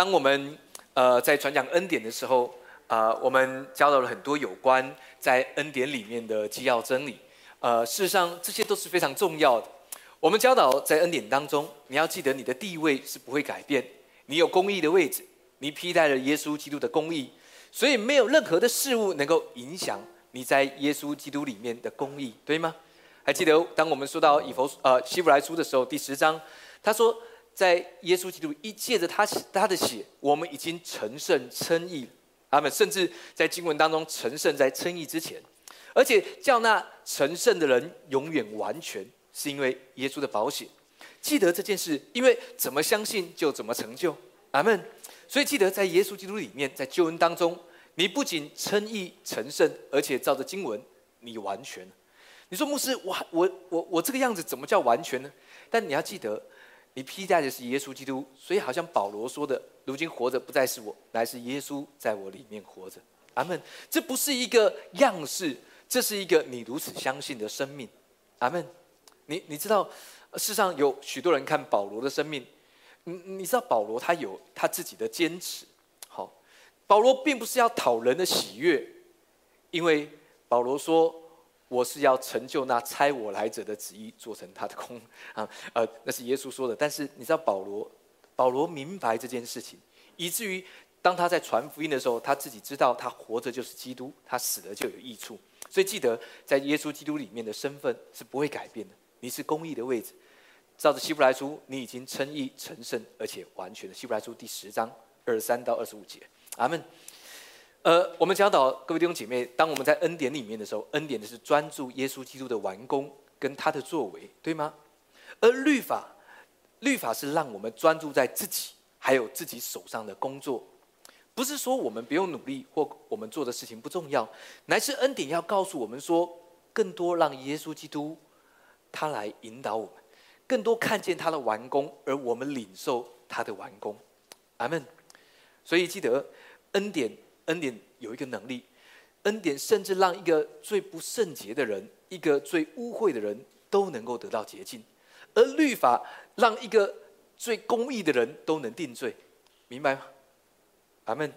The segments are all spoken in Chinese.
当我们呃在传讲恩典的时候，啊，我们教导了很多有关在恩典里面的基要真理。呃，事实上这些都是非常重要的。我们教导在恩典当中，你要记得你的地位是不会改变，你有公义的位置，你披戴了耶稣基督的公义，所以没有任何的事物能够影响你在耶稣基督里面的公义，对吗？还记得当我们说到以佛呃希伯来书的时候，第十章，他说。在耶稣基督一借着他他的血，我们已经成圣称义。他们甚至在经文当中成圣在称义之前，而且叫那成圣的人永远完全，是因为耶稣的保险。记得这件事，因为怎么相信就怎么成就。阿门。所以记得在耶稣基督里面，在救恩当中，你不仅称义成圣，而且照着经文，你完全。你说牧师，我我我我这个样子怎么叫完全呢？但你要记得。你披戴的是耶稣基督，所以好像保罗说的：“如今活着不再是我，乃是耶稣在我里面活着。”阿门。这不是一个样式，这是一个你如此相信的生命。阿门。你你知道，世上有许多人看保罗的生命，你你知道保罗他有他自己的坚持。好，保罗并不是要讨人的喜悦，因为保罗说。我是要成就那差我来者的旨意，做成他的功啊！呃，那是耶稣说的。但是你知道保罗，保罗明白这件事情，以至于当他在传福音的时候，他自己知道他活着就是基督，他死了就有益处。所以记得在耶稣基督里面的身份是不会改变的。你是公义的位置，照着希伯来书，你已经称义成圣，而且完全的。希伯来书第十章二十三到二十五节，阿门。呃，我们教导各位弟兄姐妹，当我们在恩典里面的时候，恩典的是专注耶稣基督的完工跟他的作为，对吗？而律法，律法是让我们专注在自己还有自己手上的工作，不是说我们不用努力或我们做的事情不重要，乃是恩典要告诉我们说，更多让耶稣基督他来引导我们，更多看见他的完工，而我们领受他的完工。阿门。所以记得恩典。恩典有一个能力，恩典甚至让一个最不圣洁的人，一个最污秽的人都能够得到洁净，而律法让一个最公义的人都能定罪，明白吗？阿门。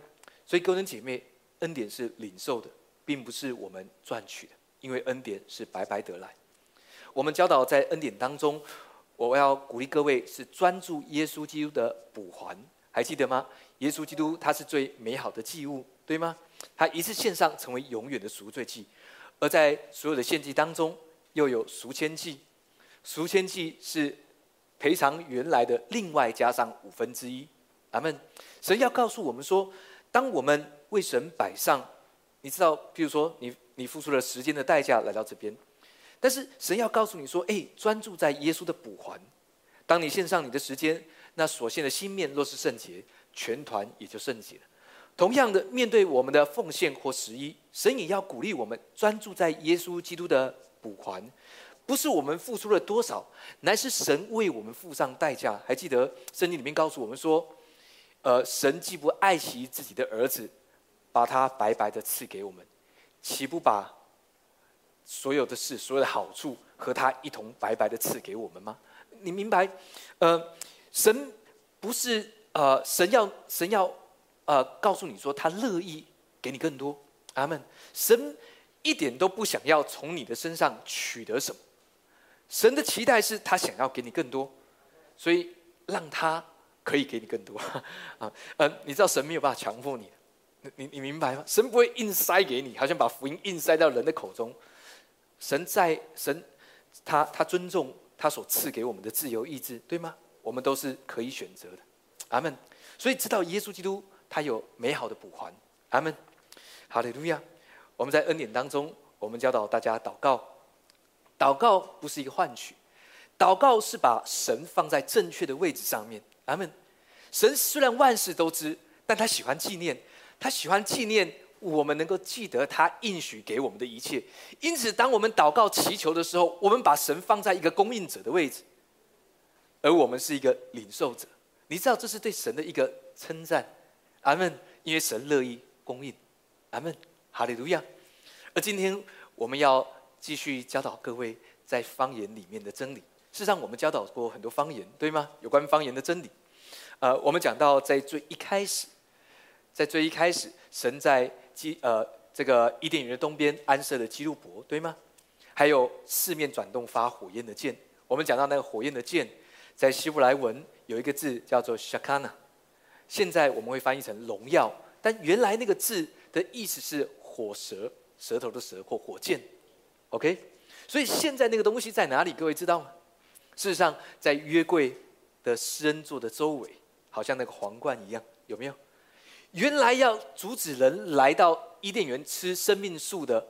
所以哥人姐妹，恩典是领受的，并不是我们赚取的，因为恩典是白白得来。我们教导在恩典当中，我要鼓励各位是专注耶稣基督的补还，还记得吗？耶稣基督他是最美好的祭物。对吗？他一次献上成为永远的赎罪祭，而在所有的献祭当中，又有赎愆祭。赎愆祭是赔偿原来的，另外加上五分之一。阿门。神要告诉我们说，当我们为神摆上，你知道，譬如说，你你付出了时间的代价来到这边，但是神要告诉你说，哎，专注在耶稣的补还。当你献上你的时间，那所献的心面若是圣洁，全团也就圣洁了。同样的，面对我们的奉献或十一，神也要鼓励我们专注在耶稣基督的补还，不是我们付出了多少，乃是神为我们付上代价。还记得圣经里面告诉我们说，呃，神既不爱惜自己的儿子，把他白白的赐给我们，岂不把所有的事、所有的好处和他一同白白的赐给我们吗？你明白？呃，神不是呃，神要神要。呃，告诉你说他乐意给你更多，阿门。神一点都不想要从你的身上取得什么，神的期待是他想要给你更多，所以让他可以给你更多 啊。呃，你知道神没有办法强迫你，你你明白吗？神不会硬塞给你，好像把福音硬塞到人的口中。神在神，他他尊重他所赐给我们的自由意志，对吗？我们都是可以选择的，阿门。所以知道耶稣基督。他有美好的补还，阿门，哈利路亚。我们在恩典当中，我们教导大家祷告。祷告不是一个换取，祷告是把神放在正确的位置上面，阿门。神虽然万事都知，但他喜欢纪念，他喜欢纪念我们能够记得他应许给我们的一切。因此，当我们祷告祈求的时候，我们把神放在一个供应者的位置，而我们是一个领受者。你知道，这是对神的一个称赞。阿门，因为神乐意供应。阿门，哈利路亚。而今天我们要继续教导各位在方言里面的真理。事实上，我们教导过很多方言，对吗？有关方言的真理。呃，我们讲到在最一开始，在最一开始，神在基呃这个伊甸园的东边安设了基路伯，对吗？还有四面转动发火焰的剑。我们讲到那个火焰的剑，在希伯来文有一个字叫做 shakana，现在我们会翻译成荣耀，但原来那个字的意思是火舌，舌头的舌或火箭。OK，所以现在那个东西在哪里？各位知道吗？事实上，在约柜的施恩座的周围，好像那个皇冠一样，有没有？原来要阻止人来到伊甸园吃生命树的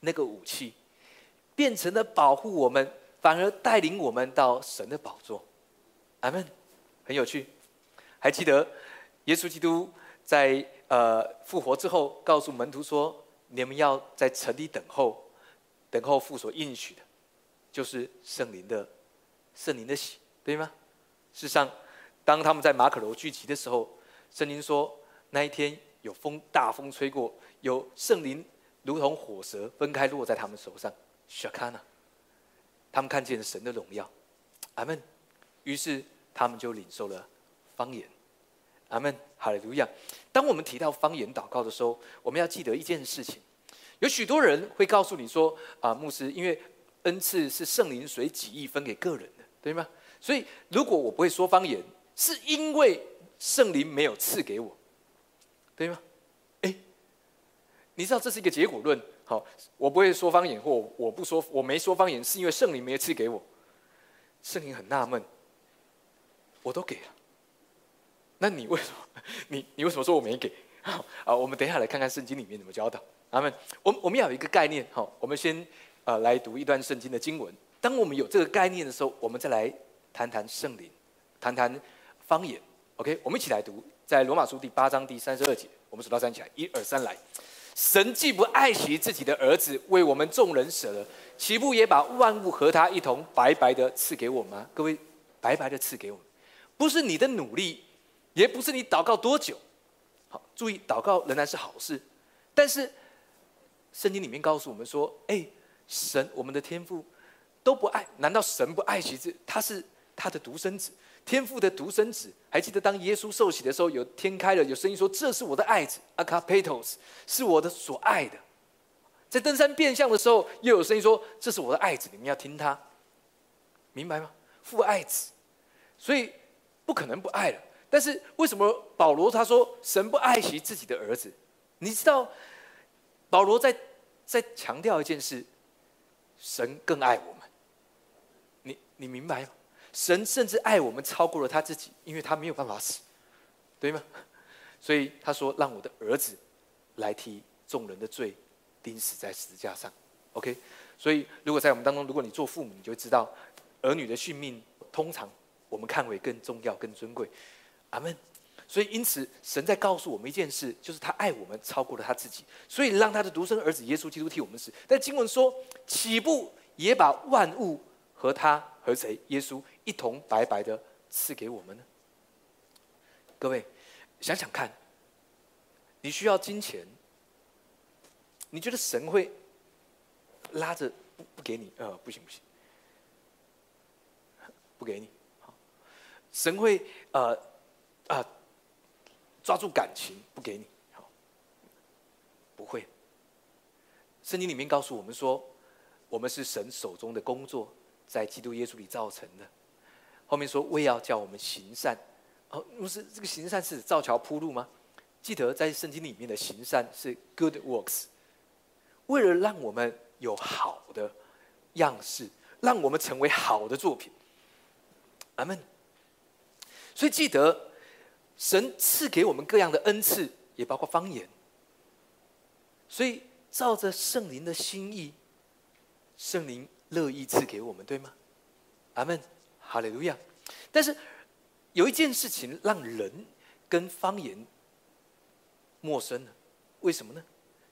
那个武器，变成了保护我们，反而带领我们到神的宝座。阿门，很有趣。还记得耶稣基督在呃复活之后，告诉门徒说：“你们要在城里等候，等候父所应许的，就是圣灵的圣灵的喜，对吗？”事实上，当他们在马可楼聚集的时候，圣灵说，那一天有风，大风吹过，有圣灵如同火蛇分开落在他们手上。小卡纳，他们看见了神的荣耀。阿门。于是他们就领受了方言。阿门。哈利路亚。当我们提到方言祷告的时候，我们要记得一件事情：有许多人会告诉你说，啊，牧师，因为恩赐是圣灵随己意分给个人的，对吗？所以如果我不会说方言，是因为。圣灵没有赐给我，对吗？哎，你知道这是一个结果论。好，我不会说方言，或我不说，我没说方言，是因为圣灵没有赐给我。圣灵很纳闷，我都给了，那你为什么？你你为什么说我没给？好，啊，我们等一下来看看圣经里面怎么教导。阿门。我们我们要有一个概念。好，我们先呃来读一段圣经的经文。当我们有这个概念的时候，我们再来谈谈圣灵，谈谈方言。OK，我们一起来读，在罗马书第八章第三十二节，我们数到三起来，一二三来。神既不爱惜自己的儿子，为我们众人舍了，岂不也把万物和他一同白白的赐给我们吗？各位，白白的赐给我们，不是你的努力，也不是你祷告多久。好，注意，祷告仍然是好事，但是圣经里面告诉我们说，哎，神，我们的天父都不爱，难道神不爱惜这？他是他的独生子。天父的独生子，还记得当耶稣受洗的时候，有天开了，有声音说：“这是我的爱子，Acapetos，是我的所爱的。”在登山变相的时候，又有声音说：“这是我的爱子，你们要听他。”明白吗？父爱子，所以不可能不爱了。但是为什么保罗他说神不爱惜自己的儿子？你知道，保罗在在强调一件事：神更爱我们。你你明白吗？神甚至爱我们超过了他自己，因为他没有办法死，对吗？所以他说：“让我的儿子来替众人的罪钉死在十字架上。”OK。所以如果在我们当中，如果你做父母，你就知道儿女的性命通常我们看为更重要、更尊贵。阿门。所以因此，神在告诉我们一件事，就是他爱我们超过了他自己，所以让他的独生儿子耶稣基督替我们死。但经文说：“岂不也把万物和他？”和谁？耶稣一同白白的赐给我们呢？各位想想看，你需要金钱，你觉得神会拉着不不给你？呃，不行不行，不给你。好，神会呃啊抓住感情不给你？好，不会。圣经里面告诉我们说，我们是神手中的工作。在基督耶稣里造成的。后面说为要叫我们行善，哦，不是这个行善是造桥铺路吗？记得在圣经里面的行善是 good works，为了让我们有好的样式，让我们成为好的作品。阿门。所以记得，神赐给我们各样的恩赐，也包括方言。所以照着圣灵的心意，圣灵。乐意赐给我们，对吗？阿门，哈利路亚。但是有一件事情让人跟方言陌生了，为什么呢？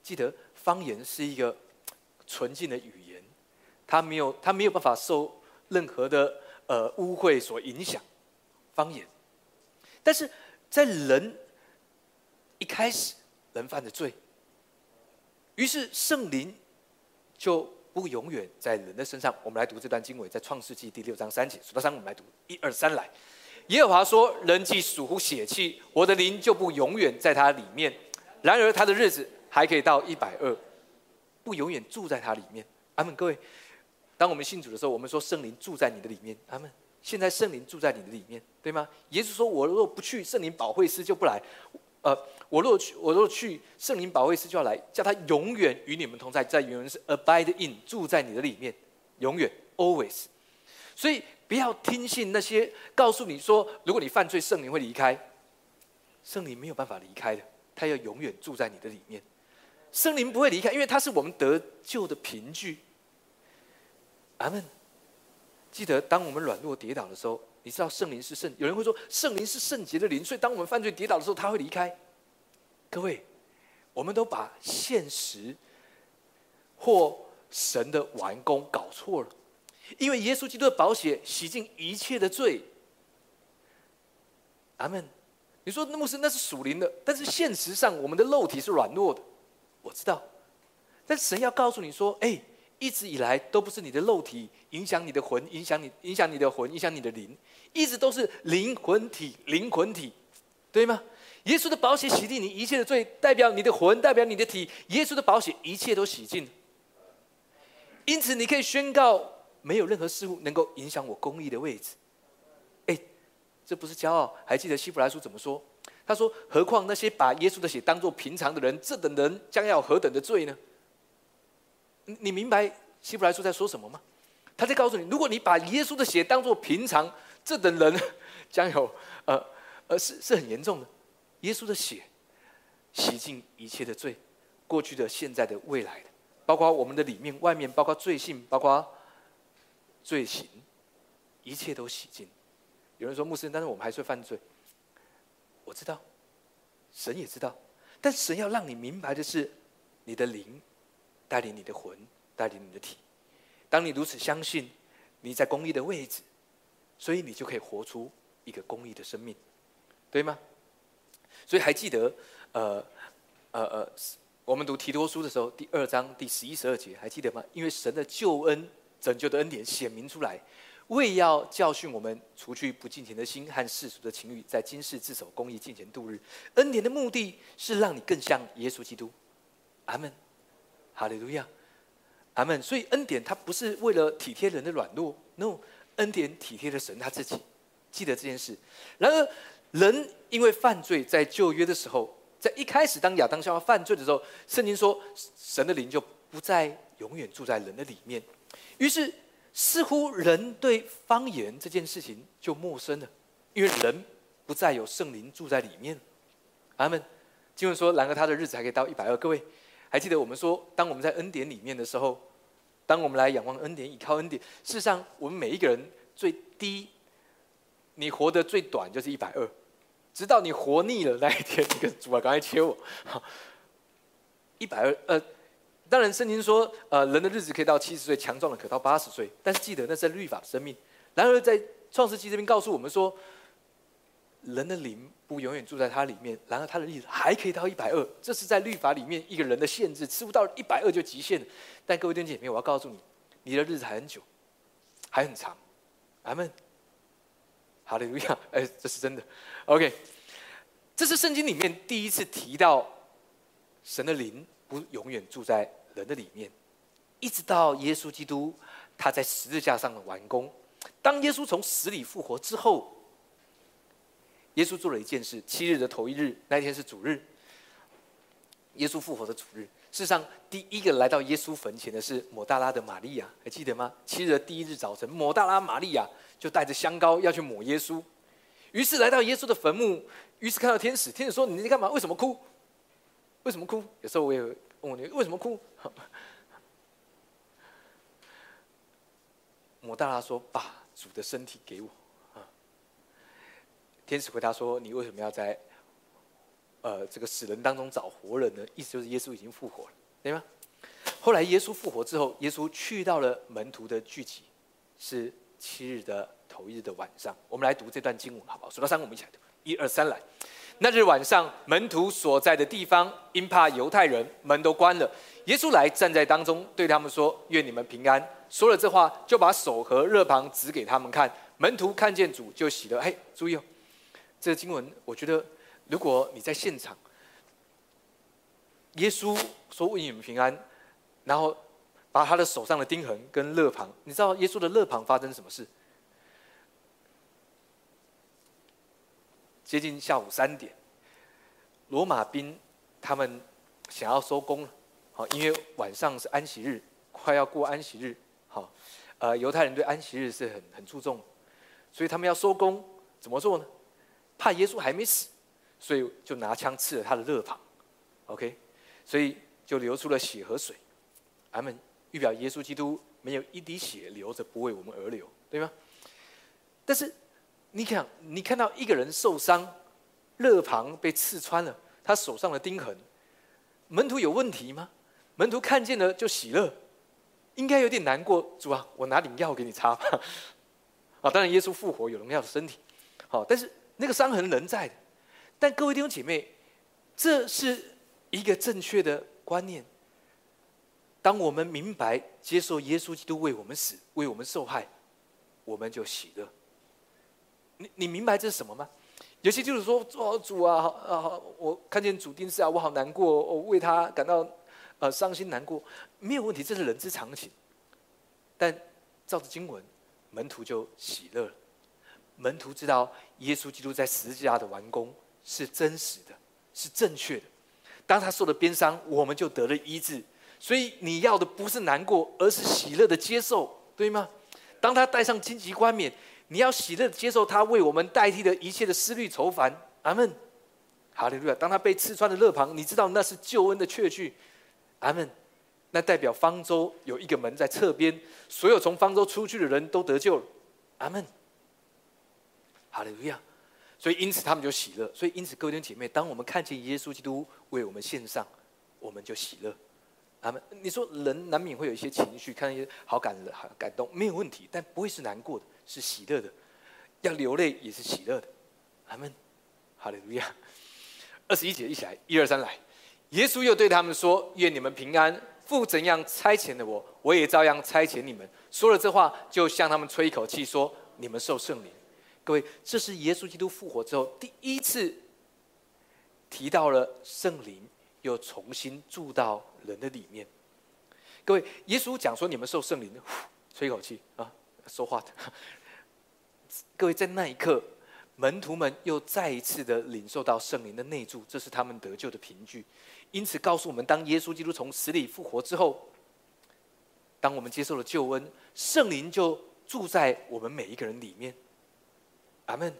记得方言是一个纯净的语言，它没有它没有办法受任何的呃污秽所影响。方言，但是在人一开始人犯的罪，于是圣灵就。不永远在人的身上。我们来读这段经文，在创世纪第六章三节，数到三，我们来读一二三来。耶和华说：“人既属乎血气，我的灵就不永远在他里面。然而他的日子还可以到一百二，不永远住在他里面。”阿门。各位，当我们信主的时候，我们说圣灵住在你的里面。阿门。现在圣灵住在你的里面，对吗？耶稣说：“我若不去，圣灵保惠师就不来。呃，我若去，我若去，圣灵保惠师就要来，叫他永远与你们同在。在原文是 abide in，住在你的里面，永远 always。所以。”不要听信那些告诉你说，如果你犯罪，圣灵会离开。圣灵没有办法离开的，他要永远住在你的里面。圣灵不会离开，因为他是我们得救的凭据。阿门。记得，当我们软弱跌倒的时候，你知道圣灵是圣。有人会说，圣灵是圣洁的灵，所以当我们犯罪跌倒的时候，他会离开。各位，我们都把现实或神的完工搞错了。因为耶稣基督的宝血洗净一切的罪，阿门。你说那牧师那是属灵的，但是现实上我们的肉体是软弱的，我知道。但神要告诉你说，哎，一直以来都不是你的肉体影响你的魂，影响你影响你的魂，影响你的灵，一直都是灵魂体灵魂体，对吗？耶稣的宝血洗净你一切的罪，代表你的魂，代表你的体。耶稣的宝血一切都洗净，因此你可以宣告。没有任何事物能够影响我公义的位置。哎，这不是骄傲。还记得希伯来书怎么说？他说：“何况那些把耶稣的血当作平常的人，这等人将要何等的罪呢？”你明白希伯来书在说什么吗？他在告诉你：如果你把耶稣的血当作平常，这等人 将有呃呃是是很严重的。耶稣的血洗净一切的罪，过去的、现在的、未来的，包括我们的里面、外面，包括罪性，包括。罪行，一切都洗净。有人说牧师，但是我们还是会犯罪。我知道，神也知道，但神要让你明白的是，你的灵带领你的魂，带领你的体。当你如此相信，你在公益的位置，所以你就可以活出一个公益的生命，对吗？所以还记得，呃呃呃，我们读提多书的时候，第二章第十一、十二节，还记得吗？因为神的救恩。拯救的恩典显明出来，为要教训我们，除去不敬虔的心和世俗的情欲，在今世自守公义，敬虔度日。恩典的目的是让你更像耶稣基督。阿门，哈利路亚，阿门。所以恩典它不是为了体贴人的软弱，no，恩典体贴了神他自己。记得这件事。然而，人因为犯罪，在旧约的时候，在一开始当亚当夏娃犯罪的时候，圣经说神的灵就不再永远住在人的里面。于是，似乎人对方言这件事情就陌生了，因为人不再有圣灵住在里面。阿门。经文说：“然而他的日子还可以到一百二。”各位还记得我们说，当我们在恩典里面的时候，当我们来仰望恩典、倚靠恩典，事实上，我们每一个人最低，你活得最短就是一百二，直到你活腻了那一天，你跟主啊，赶快切我，一百二，呃。当然，圣经说，呃，人的日子可以到七十岁，强壮的可到八十岁。但是记得，那是律法的生命。然而，在创世纪这边告诉我们说，人的灵不永远住在他里面。然后，他的日子还可以到一百二。这是在律法里面一个人的限制，吃不到一百二就极限了。但各位弟兄姐妹，我要告诉你，你的日子还很久，还很长。阿门。好的，路亚。哎，这是真的。OK，这是圣经里面第一次提到神的灵不永远住在。人的里面，一直到耶稣基督他在十字架上的完工。当耶稣从死里复活之后，耶稣做了一件事：七日的头一日，那一天是主日。耶稣复活的主日，事实上第一个来到耶稣坟前的是抹大拉的玛利亚，还记得吗？七日的第一日早晨，抹大拉玛利亚就带着香膏要去抹耶稣，于是来到耶稣的坟墓，于是看到天使，天使说：“你在干嘛？为什么哭？为什么哭？”有时候我也。问你为什么哭？抹大拉说：“把主的身体给我。”天使回答说：“你为什么要在呃这个死人当中找活人呢？意思就是耶稣已经复活了，对吗？”后来耶稣复活之后，耶稣去到了门徒的聚集，是七日的头一日的晚上。我们来读这段经文，好不好？数到三，我们一起来读。一二三，来。那日晚上，门徒所在的地方，因怕犹太人，门都关了。耶稣来站在当中，对他们说：“愿你们平安。”说了这话，就把手和热旁指给他们看。门徒看见主就喜乐。嘿，注意哦，这个经文，我觉得如果你在现场，耶稣说“为你们平安”，然后把他的手上的钉痕跟肋旁，你知道耶稣的肋旁发生什么事？接近下午三点，罗马兵他们想要收工了，好，因为晚上是安息日，快要过安息日，好，呃，犹太人对安息日是很很注重，所以他们要收工，怎么做呢？怕耶稣还没死，所以就拿枪刺了他的肋旁，OK，所以就流出了血和水，他们预表耶稣基督没有一滴血流着不为我们而流，对吗？但是。你看，你看到一个人受伤，肋旁被刺穿了，他手上的钉痕，门徒有问题吗？门徒看见了就喜乐，应该有点难过。主啊，我拿点药给你擦吧。啊，当然耶稣复活有荣耀的身体，好，但是那个伤痕仍在的。但各位弟兄姐妹，这是一个正确的观念。当我们明白接受耶稣基督为我们死，为我们受害，我们就喜乐。你你明白这是什么吗？有些就是说，哦主啊啊，我看见主钉死啊，我好难过，我为他感到呃伤心难过，没有问题，这是人之常情。但照着经文，门徒就喜乐了。门徒知道耶稣基督在十字架的完工是真实的，是正确的。当他受了鞭伤，我们就得了医治。所以你要的不是难过，而是喜乐的接受，对吗？当他戴上荆棘冠冕。你要喜乐接受他为我们代替的一切的思虑愁烦，阿门，哈利路亚。当他被刺穿的肋旁，你知道那是救恩的确据，阿门。那代表方舟有一个门在侧边，所有从方舟出去的人都得救了，阿门，哈利路亚。所以因此他们就喜乐。所以因此各位弟兄姐妹，当我们看见耶稣基督为我们献上，我们就喜乐，阿门。你说人难免会有一些情绪，看一些好感、好感动，没有问题，但不会是难过的。是喜乐的，要流泪也是喜乐的，阿门，哈利路亚。二十一节一起来，一二三来。耶稣又对他们说：“愿你们平安。父怎样差遣了我，我也照样差遣你们。”说了这话，就向他们吹一口气，说：“你们受圣灵。”各位，这是耶稣基督复活之后第一次提到了圣灵，又重新住到人的里面。各位，耶稣讲说：“你们受圣灵。”吹一口气啊，说话的。各位，在那一刻，门徒们又再一次的领受到圣灵的内住，这是他们得救的凭据。因此，告诉我们，当耶稣基督从死里复活之后，当我们接受了救恩，圣灵就住在我们每一个人里面。阿门。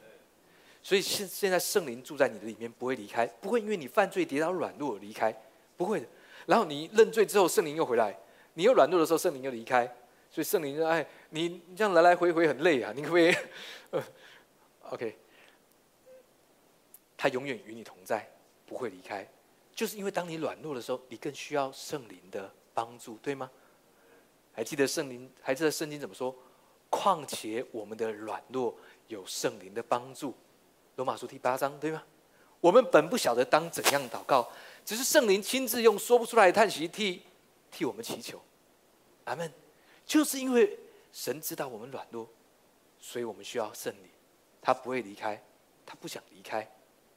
所以现现在圣灵住在你的里面，不会离开，不会因为你犯罪跌倒软弱而离开，不会的。然后你认罪之后，圣灵又回来；你又软弱的时候，圣灵又离开。所以圣灵说：“哎，你这样来来回回很累啊，你可不可以？” OK，他永远与你同在，不会离开。就是因为当你软弱的时候，你更需要圣灵的帮助，对吗？还记得圣灵？还记得圣经怎么说？况且我们的软弱有圣灵的帮助，罗马书第八章，对吗？我们本不晓得当怎样祷告，只是圣灵亲自用说不出来的叹息替替我们祈求。阿门。就是因为神知道我们软弱，所以我们需要圣灵，他不会离开，他不想离开，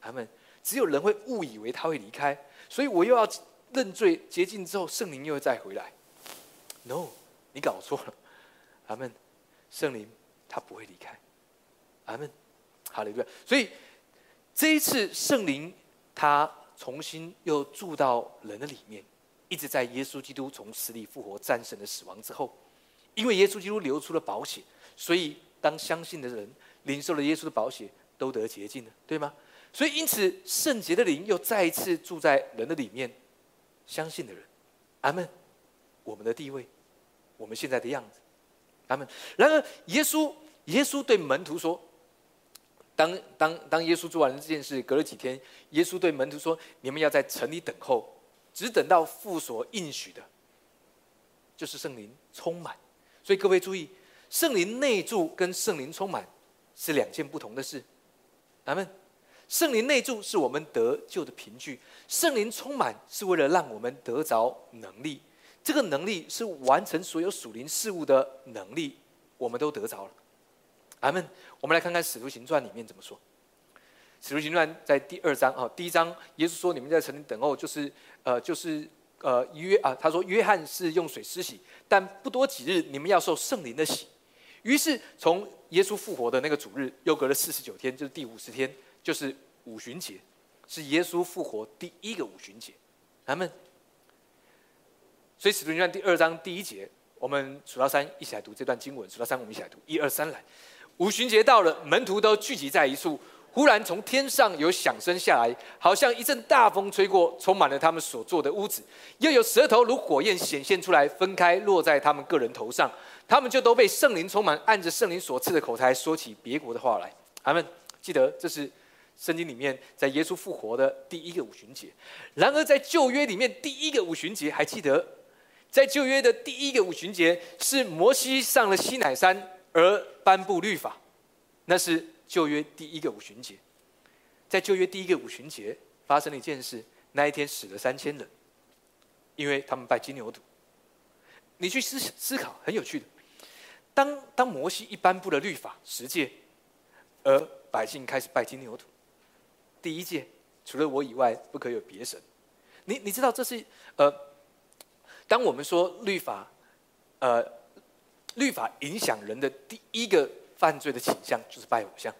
阿门只有人会误以为他会离开，所以我又要认罪洁净之后，圣灵又会再回来。No，你搞错了，阿门。圣灵他不会离开，阿门。好了，对所以这一次圣灵他重新又住到人的里面，一直在耶稣基督从死里复活、战胜了死亡之后。因为耶稣基督流出了宝血，所以当相信的人领受了耶稣的宝血，都得洁净了，对吗？所以因此圣洁的灵又再一次住在人的里面，相信的人，阿门。我们的地位，我们现在的样子，阿门。然而耶稣，耶稣对门徒说：“当当当耶稣做完了这件事，隔了几天，耶稣对门徒说：你们要在城里等候，只等到父所应许的，就是圣灵充满。”所以各位注意，圣灵内住跟圣灵充满是两件不同的事。咱们圣灵内住是我们得救的凭据，圣灵充满是为了让我们得着能力。这个能力是完成所有属灵事物的能力，我们都得着了。阿门。我们来看看《使徒行传》里面怎么说。《使徒行传》在第二章啊，第一章，耶稣说：“你们在城里等候，就是呃，就是呃约啊。”他说：“约翰是用水施洗，但不多几日，你们要受圣灵的洗。”于是从耶稣复活的那个主日，又隔了四十九天，就是第五十天，就是五旬节，是耶稣复活第一个五旬节。阿门。所以《使徒行传》第二章第一节，我们数到三一起来读这段经文。数到三，我们一起来读。一二三，来。五旬节到了，门徒都聚集在一处。忽然从天上有响声下来，好像一阵大风吹过，充满了他们所坐的屋子。又有舌头如火焰显现出来，分开落在他们个人头上。他们就都被圣灵充满，按着圣灵所赐的口才说起别国的话来。他们记得这是圣经里面在耶稣复活的第一个五旬节。然而在旧约里面，第一个五旬节还记得？在旧约的第一个五旬节，是摩西上了西乃山而颁布律法，那是旧约第一个五旬节。在旧约第一个五旬节发生了一件事，那一天死了三千人，因为他们拜金牛犊。你去思思考，很有趣的。当当摩西一颁布了律法十诫，而百姓开始拜金牛犊，第一诫除了我以外不可有别神。你你知道这是呃。当我们说律法，呃，律法影响人的第一个犯罪的倾向就是拜偶像。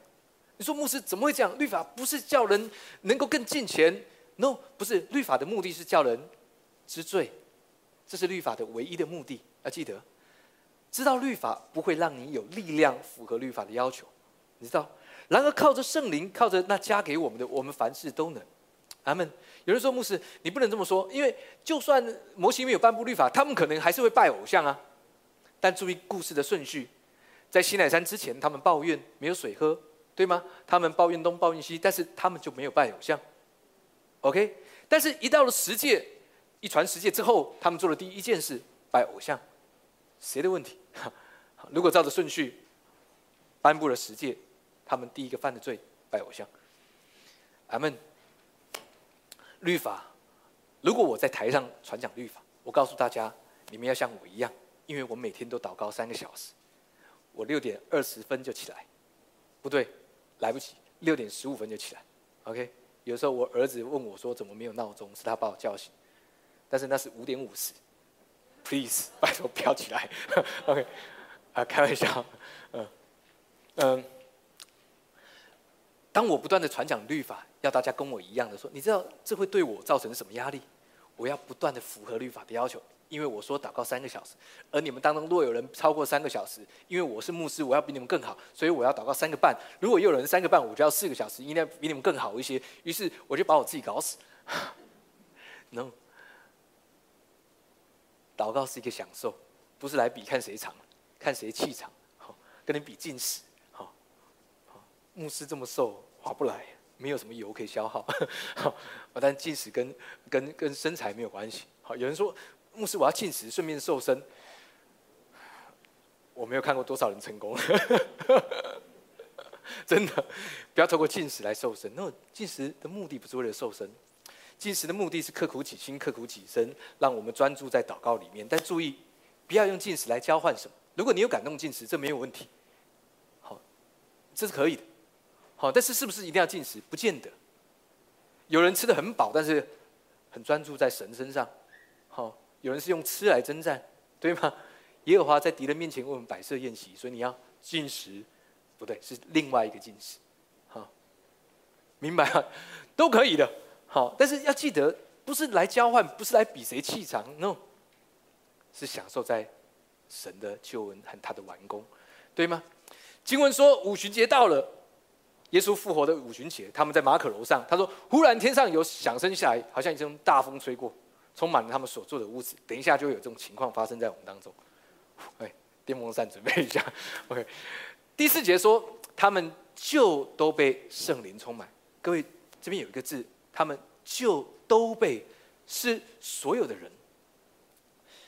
你说牧师怎么会这样？律法不是叫人能够更近前？No，不是，律法的目的是叫人知罪，这是律法的唯一的目的。要记得，知道律法不会让你有力量符合律法的要求，你知道？然而靠着圣灵，靠着那加给我们的，我们凡事都能。阿门。有人说牧师，你不能这么说，因为就算摩西没有颁布律法，他们可能还是会拜偶像啊。但注意故事的顺序，在西乃山之前，他们抱怨没有水喝，对吗？他们抱怨东抱怨西，但是他们就没有拜偶像。OK，但是一到了十诫，一传十诫之后，他们做的第一件事拜偶像，谁的问题？如果照着顺序颁布了十诫，他们第一个犯的罪拜偶像。阿门。律法，如果我在台上传讲律法，我告诉大家，你们要像我一样，因为我每天都祷告三个小时，我六点二十分就起来，不对，来不及，六点十五分就起来，OK。有时候我儿子问我说怎么没有闹钟，是他把我叫醒，但是那是五点五十，Please，拜托不要起来，OK，啊，开玩笑，嗯，嗯。当我不断的传讲律法，要大家跟我一样的说，你知道这会对我造成什么压力？我要不断的符合律法的要求，因为我说祷告三个小时，而你们当中若有人超过三个小时，因为我是牧师，我要比你们更好，所以我要祷告三个半。如果又有人三个半，我就要四个小时，应该比你们更好一些。于是我就把我自己搞死。No，祷告是一个享受，不是来比看谁长，看谁气场，好，跟你比进食。牧师这么瘦，划不来，没有什么油可以消耗。好，但进食跟跟跟身材没有关系。好，有人说牧师我要进食，顺便瘦身。我没有看过多少人成功，真的，不要透过进食来瘦身。那进食的目的不是为了瘦身，进食的目的是刻苦己心、刻苦己身，让我们专注在祷告里面。但注意，不要用进食来交换什么。如果你有感动进食，这没有问题。好，这是可以的。好，但是是不是一定要进食？不见得。有人吃的很饱，但是很专注在神身上。好，有人是用吃来征战，对吗？耶和华在敌人面前为我们摆设宴席，所以你要进食，不对，是另外一个进食。好，明白吗？都可以的。好，但是要记得，不是来交换，不是来比谁气场，no，是享受在神的救恩和他的完工，对吗？经文说五旬节到了。耶稣复活的五旬节，他们在马可楼上。他说：“忽然天上有响声下来，好像一阵大风吹过，充满了他们所住的屋子。等一下就有这种情况发生在我们当中。”哎，电风扇准备一下。OK，第四节说他们就都被圣灵充满。各位这边有一个字，他们就都被是所有的人。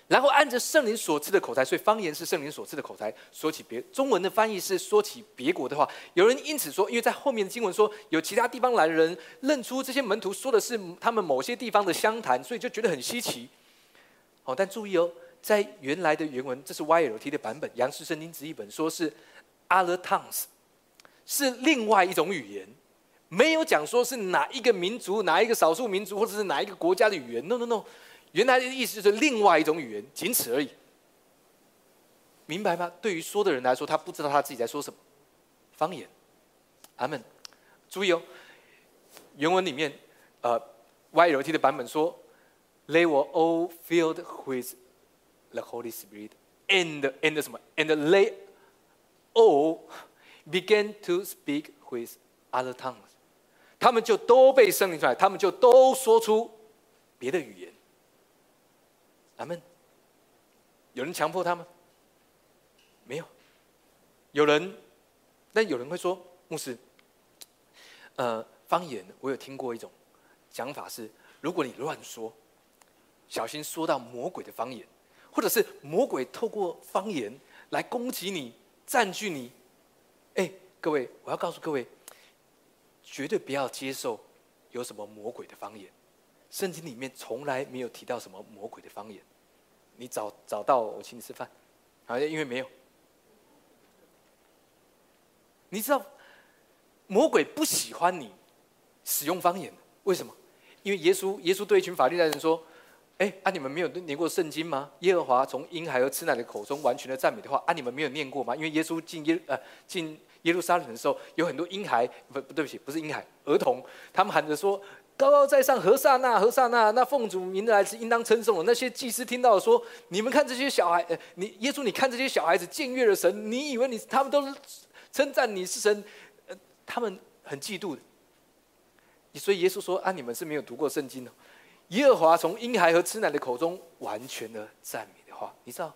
然后按着圣灵所赐的口才，所以方言是圣灵所赐的口才，说起别中文的翻译是说起别国的话。有人因此说，因为在后面的经文说有其他地方来的人认出这些门徒说的是他们某些地方的相谈，所以就觉得很稀奇。好，但注意哦，在原来的原文，这是 YLT 的版本，杨氏圣经直译本说是 other tongues，是另外一种语言，没有讲说是哪一个民族、哪一个少数民族，或者是哪一个国家的语言。No No No，原来的意思是另外一种语言，仅此而已。明白吗？对于说的人来说，他不知道他自己在说什么，方言。阿门。注意哦，原文里面，呃，YLT 的版本说，They were all filled with the Holy Spirit and and 什么？And they all began to speak with other tongues。他们就都被圣灵出来，他们就都说出别的语言。阿门。有人强迫他吗？没有，有人，但有人会说，牧师，呃，方言我有听过一种讲法是，如果你乱说，小心说到魔鬼的方言，或者是魔鬼透过方言来攻击你、占据你。哎，各位，我要告诉各位，绝对不要接受有什么魔鬼的方言，圣经里面从来没有提到什么魔鬼的方言。你找找到我请你吃饭，好像因为没有。你知道，魔鬼不喜欢你使用方言，为什么？因为耶稣，耶稣对一群法律代人说：“哎，啊，你们没有念过圣经吗？耶和华从婴孩和吃奶的口中完全的赞美的话，啊，你们没有念过吗？因为耶稣进耶呃进耶路撒冷的时候，有很多婴孩不不对不起，不是婴孩，儿童，他们喊着说：高高在上，何萨那，何萨那，那奉主名的来是应当称颂的。那些祭司听到说：你们看这些小孩，呃，你耶稣，你看这些小孩子僭越了神，你以为你他们都是？”称赞你是神，呃，他们很嫉妒的。所以耶稣说：“啊，你们是没有读过圣经的。耶和华从婴孩和吃奶的口中完全的赞美的话，你知道，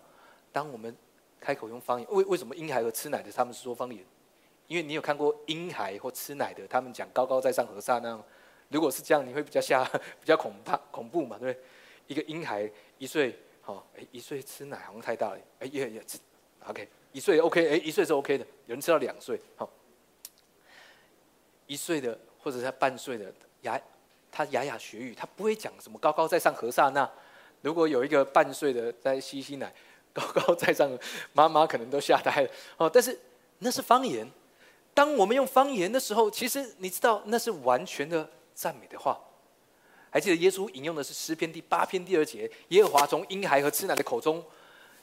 当我们开口用方言，为为什么婴孩和吃奶的他们是说方言？因为你有看过婴孩或吃奶的，他们讲高高在上和善那样。如果是这样，你会比较吓，比较恐怕恐怖嘛，对不对？一个婴孩一岁，好，哎，一岁吃奶好像太大了，哎，也也吃，OK。”一岁 OK，哎，一岁是 OK 的。有人吃到两岁，好，一岁的或者他半岁的牙，他牙牙学语，他不会讲什么高高在上和尚那。如果有一个半岁的在吸吸奶，高高在上，妈妈可能都吓呆了。哦，但是那是方言。当我们用方言的时候，其实你知道那是完全的赞美的话。还记得耶稣引用的是诗篇第八篇第二节：耶和华从婴孩和吃奶的口中，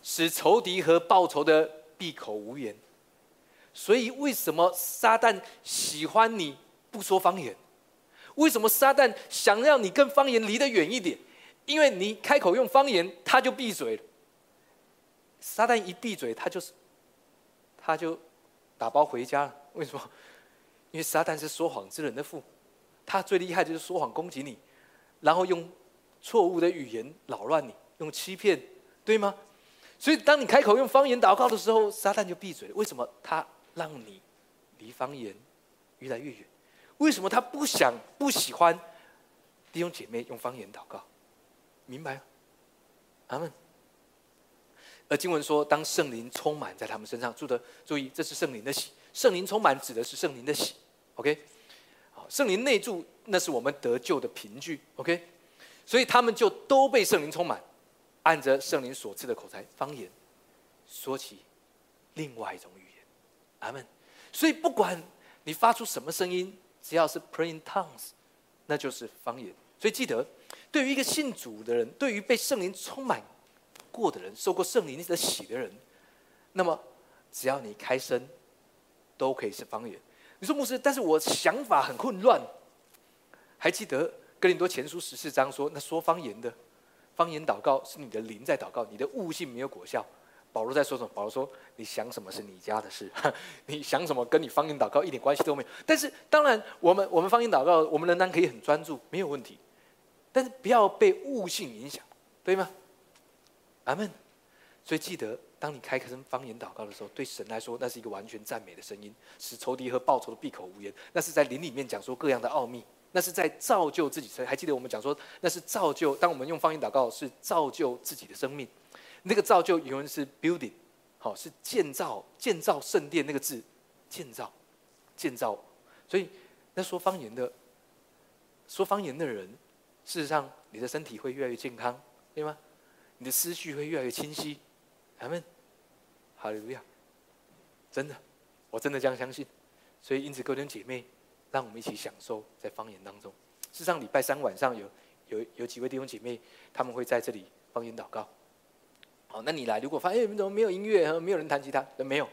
使仇敌和报仇的。闭口无言，所以为什么撒旦喜欢你不说方言？为什么撒旦想让你跟方言离得远一点？因为你开口用方言，他就闭嘴了。撒旦一闭嘴，他就是，他就打包回家了。为什么？因为撒旦是说谎之人的父，他最厉害就是说谎攻击你，然后用错误的语言扰乱你，用欺骗，对吗？所以，当你开口用方言祷告的时候，撒旦就闭嘴。为什么他让你离方言越来越远？为什么他不想、不喜欢弟兄姐妹用方言祷告？明白吗？阿门。而经文说，当圣灵充满在他们身上，注的注意，这是圣灵的喜。圣灵充满指的是圣灵的喜。OK，圣灵内住，那是我们得救的凭据。OK，所以他们就都被圣灵充满。按着圣灵所赐的口才方言，说起另外一种语言，阿门。所以不管你发出什么声音，只要是 praying tongues，那就是方言。所以记得，对于一个信主的人，对于被圣灵充满过的人，受过圣灵的喜的人，那么只要你开声，都可以是方言。你说牧师，但是我想法很混乱。还记得哥林多前书十四章说，那说方言的。方言祷告是你的灵在祷告，你的悟性没有果效。保罗在说什么？保罗说：“你想什么是你家的事，你想什么跟你方言祷告一点关系都没有。”但是当然，我们我们方言祷告，我们仍然可以很专注，没有问题。但是不要被悟性影响，对吗？阿门。所以记得，当你开声方言祷告的时候，对神来说，那是一个完全赞美的声音，使仇敌和报仇的闭口无言。那是在灵里面讲说各样的奥秘。那是在造就自己所以，还记得我们讲说，那是造就。当我们用方言祷告，是造就自己的生命。那个造就原文是 building，好，是建造、建造圣殿那个字，建造、建造。所以，那说方言的，说方言的人，事实上，你的身体会越来越健康，对吗？你的思绪会越来越清晰。他们，哈利路亚，真的。我真的这样相信。所以因此，各位姐妹，让我们一起享受在方言当中。事实上，礼拜三晚上有有有几位弟兄姐妹，他们会在这里方言祷告。好，那你来，如果发现怎么没有音乐，没有人弹吉他，没有，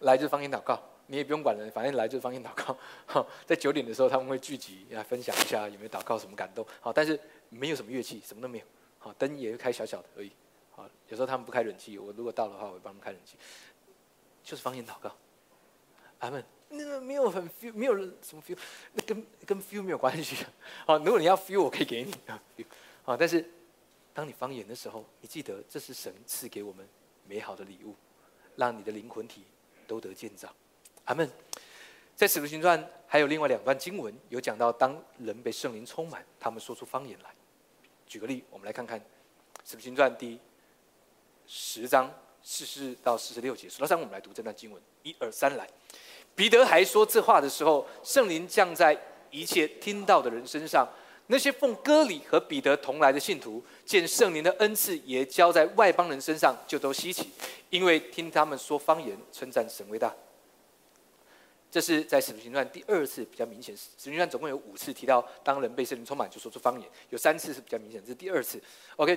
来就是方言祷告。你也不用管人，反正来就是方言祷告。好，在九点的时候他们会聚集来分享一下有没有祷告什么感动。好，但是没有什么乐器，什么都没有。好，灯也会开小小的而已。有时候他们不开冷气，我如果到的话，我会帮他们开冷气。就是方言祷告。阿门。那个没有很 feel，没有什么 feel，那跟跟 feel 没有关系。好，如果你要 feel，我可以给你。好，但是当你方言的时候，你记得这是神赐给我们美好的礼物，让你的灵魂体都得建造。阿门。在使徒行传还有另外两段经文，有讲到当人被圣灵充满，他们说出方言来。举个例，我们来看看使徒行传第一十章四十到四十六节。数到三，我们来读这段经文。一二三，来。彼得还说这话的时候，圣灵降在一切听到的人身上。那些奉割礼和彼得同来的信徒，见圣灵的恩赐也交在外邦人身上，就都稀奇，因为听他们说方言，称赞神为大。这是在使徒行传第二次比较明显。使徒行传总共有五次提到，当人被圣灵充满就说出方言，有三次是比较明显，这是第二次。OK，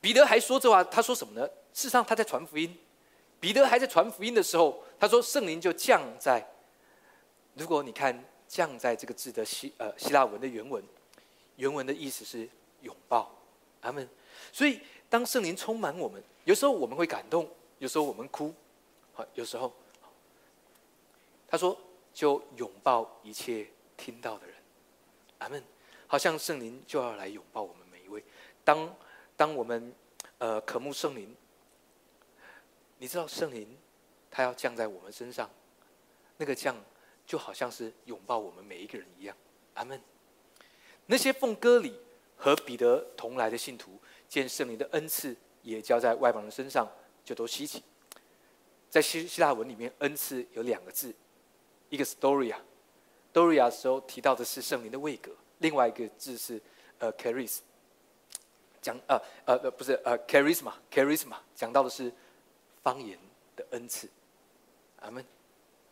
彼得还说这话，他说什么呢？事实上他在传福音。彼得还在传福音的时候，他说圣灵就降在。如果你看“降在”这个字的希呃希腊文的原文，原文的意思是拥抱，阿门。所以当圣灵充满我们，有时候我们会感动，有时候我们哭，好，有时候。他说：“就拥抱一切听到的人，阿门。好像圣灵就要来拥抱我们每一位。当当我们呃渴慕圣灵，你知道圣灵他要降在我们身上，那个降就好像是拥抱我们每一个人一样，阿门。那些奉歌礼和彼得同来的信徒，见圣灵的恩赐也交在外邦人身上，就都稀奇。在希希腊文里面，恩赐有两个字。”一个 storia，storia 的时候提到的是圣灵的位格，另外一个字是呃 charis，讲呃呃不是呃 charisma，charisma 讲到的是方言的恩赐，阿门，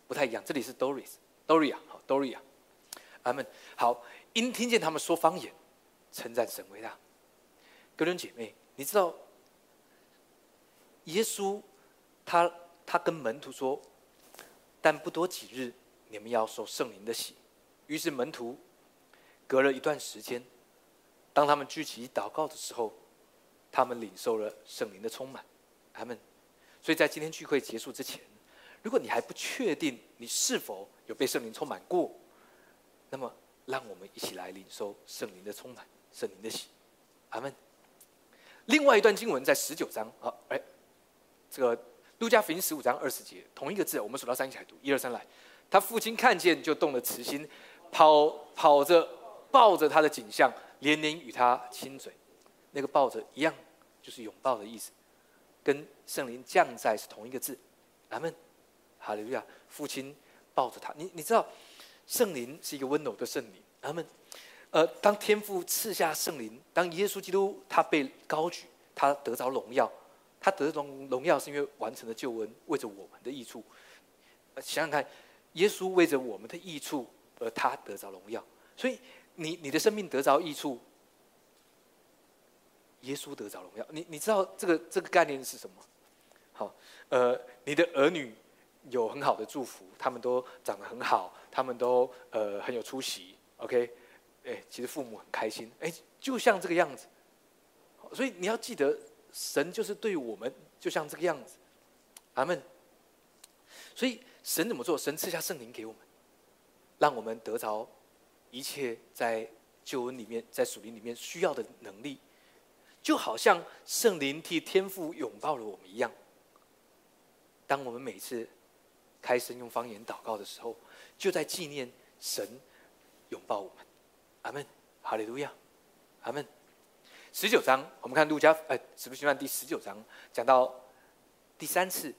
不太一样，这里是 doris，doria 好 doria，阿门，好，因听见他们说方言，称赞神伟大，哥伦姐妹，你知道耶稣他他跟门徒说，但不多几日。你们要受圣灵的洗，于是门徒隔了一段时间，当他们聚集祷告的时候，他们领受了圣灵的充满，他们。所以在今天聚会结束之前，如果你还不确定你是否有被圣灵充满过，那么让我们一起来领受圣灵的充满，圣灵的喜，阿门。另外一段经文在十九章，好，哎，这个路加福音十五章二十节，同一个字，我们数到三一起来读，一二三来。他父亲看见就动了慈心，跑跑着抱着他的景象，连连与他亲嘴。那个抱着一样，就是拥抱的意思，跟圣灵降在是同一个字。阿门，哈利路亚。父亲抱着他，你你知道，圣灵是一个温柔的圣灵。阿门。呃，当天父赐下圣灵，当耶稣基督他被高举，他得着荣耀，他得荣荣耀是因为完成了救恩，为着我们的益处。想想看。耶稣为着我们的益处，而他得着荣耀，所以你你的生命得着益处，耶稣得着荣耀。你你知道这个这个概念是什么？好，呃，你的儿女有很好的祝福，他们都长得很好，他们都呃很有出息。OK，哎，其实父母很开心，哎，就像这个样子。所以你要记得，神就是对我们就像这个样子。阿门。所以。神怎么做？神赐下圣灵给我们，让我们得着一切在救恩里面、在属灵里面需要的能力，就好像圣灵替天父拥抱了我们一样。当我们每次开声用方言祷告的时候，就在纪念神拥抱我们。阿门，哈利路亚，阿门。十九章，我们看路加，哎，使徒行传第十九章讲到第三次，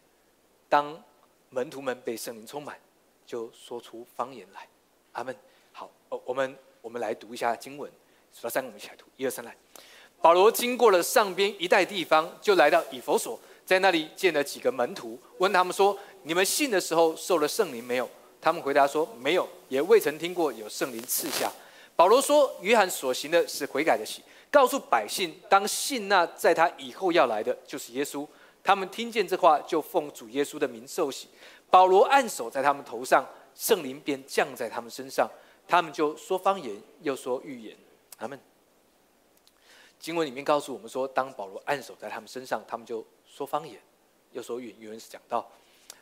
当。门徒们被圣灵充满，就说出方言来。阿门。哦，我们我们来读一下经文，数到三，我们一起来读。一二三，来。保罗经过了上边一带地方，就来到以弗所，在那里见了几个门徒，问他们说：“你们信的时候受了圣灵没有？”他们回答说：“没有，也未曾听过有圣灵赐下。”保罗说：“约翰所行的是悔改的喜，告诉百姓当信那在他以后要来的就是耶稣。”他们听见这话，就奉主耶稣的名受洗。保罗按手在他们头上，圣灵便降在他们身上，他们就说方言，又说预言。他们经文里面告诉我们说，当保罗按手在他们身上，他们就说方言，又说预言。有人是讲到，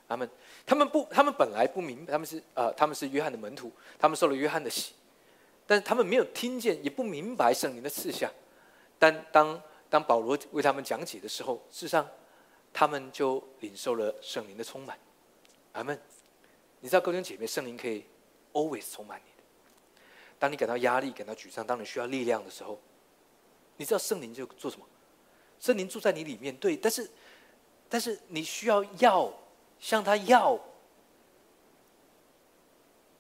他们他们不，他们本来不明白，他们是呃，他们是约翰的门徒，他们受了约翰的洗，但是他们没有听见，也不明白圣灵的赐下。但当当保罗为他们讲解的时候，事实上。他们就领受了圣灵的充满，阿门。你知道，各位姐妹，圣灵可以 always 充满你。当你感到压力、感到沮丧，当你需要力量的时候，你知道圣灵就做什么？圣灵住在你里面，对。但是，但是你需要要向他要，